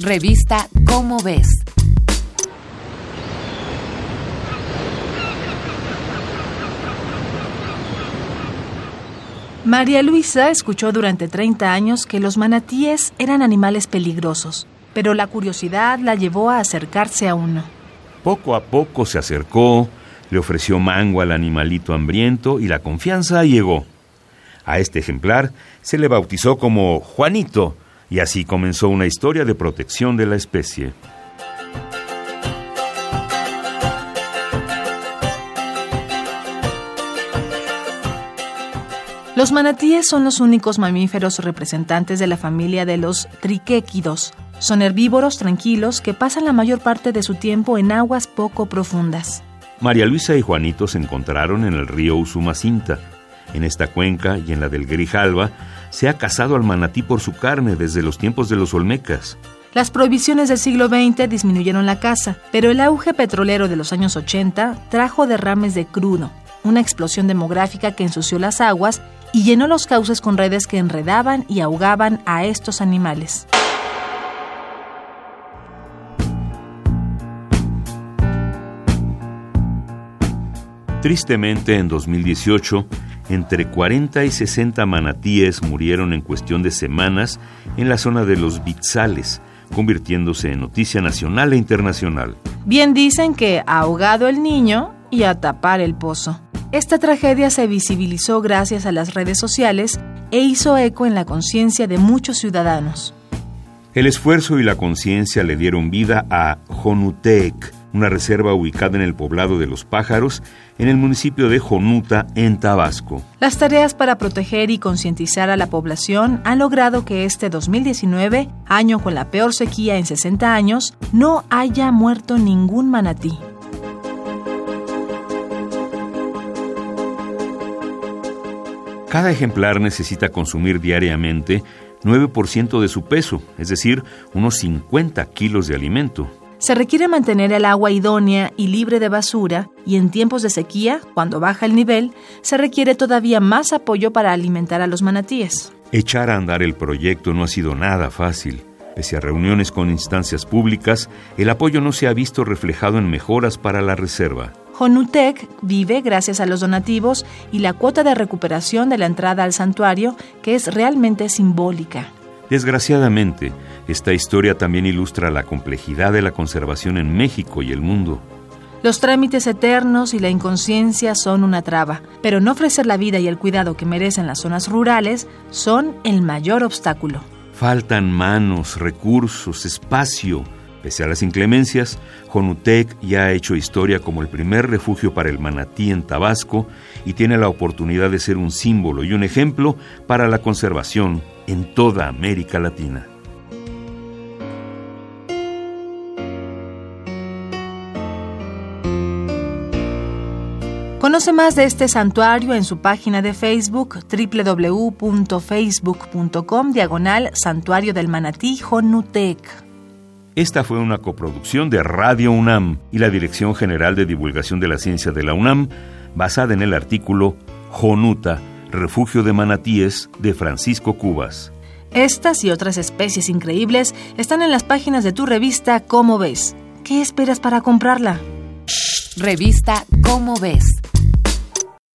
Revista Cómo ves. María Luisa escuchó durante 30 años que los manatíes eran animales peligrosos, pero la curiosidad la llevó a acercarse a uno. Poco a poco se acercó, le ofreció mango al animalito hambriento y la confianza llegó. A este ejemplar se le bautizó como Juanito y así comenzó una historia de protección de la especie. Los manatíes son los únicos mamíferos representantes de la familia de los triquéquidos. Son herbívoros tranquilos que pasan la mayor parte de su tiempo en aguas poco profundas. María Luisa y Juanito se encontraron en el río Usumacinta. En esta cuenca y en la del Grijalva se ha cazado al manatí por su carne desde los tiempos de los olmecas. Las prohibiciones del siglo XX disminuyeron la caza, pero el auge petrolero de los años 80 trajo derrames de crudo, una explosión demográfica que ensució las aguas y llenó los cauces con redes que enredaban y ahogaban a estos animales. Tristemente, en 2018, entre 40 y 60 manatíes murieron en cuestión de semanas en la zona de los Bitzales, convirtiéndose en noticia nacional e internacional. Bien dicen que ahogado el niño y a tapar el pozo. Esta tragedia se visibilizó gracias a las redes sociales e hizo eco en la conciencia de muchos ciudadanos. El esfuerzo y la conciencia le dieron vida a Jonutec, una reserva ubicada en el poblado de Los Pájaros, en el municipio de Jonuta, en Tabasco. Las tareas para proteger y concientizar a la población han logrado que este 2019, año con la peor sequía en 60 años, no haya muerto ningún manatí. Cada ejemplar necesita consumir diariamente 9% de su peso, es decir, unos 50 kilos de alimento. Se requiere mantener el agua idónea y libre de basura y en tiempos de sequía, cuando baja el nivel, se requiere todavía más apoyo para alimentar a los manatíes. Echar a andar el proyecto no ha sido nada fácil. Pese a reuniones con instancias públicas, el apoyo no se ha visto reflejado en mejoras para la reserva. Jonutec vive gracias a los donativos y la cuota de recuperación de la entrada al santuario, que es realmente simbólica. Desgraciadamente, esta historia también ilustra la complejidad de la conservación en México y el mundo. Los trámites eternos y la inconsciencia son una traba, pero no ofrecer la vida y el cuidado que merecen las zonas rurales son el mayor obstáculo. Faltan manos, recursos, espacio. Pese a las inclemencias, Jonutec ya ha hecho historia como el primer refugio para el manatí en Tabasco y tiene la oportunidad de ser un símbolo y un ejemplo para la conservación en toda América Latina. Conoce más de este santuario en su página de Facebook www.facebook.com diagonal Santuario del Manatí Jonutec. Esta fue una coproducción de Radio UNAM y la Dirección General de Divulgación de la Ciencia de la UNAM, basada en el artículo Jonuta, Refugio de Manatíes de Francisco Cubas. Estas y otras especies increíbles están en las páginas de tu revista Cómo ves. ¿Qué esperas para comprarla? Revista Cómo ves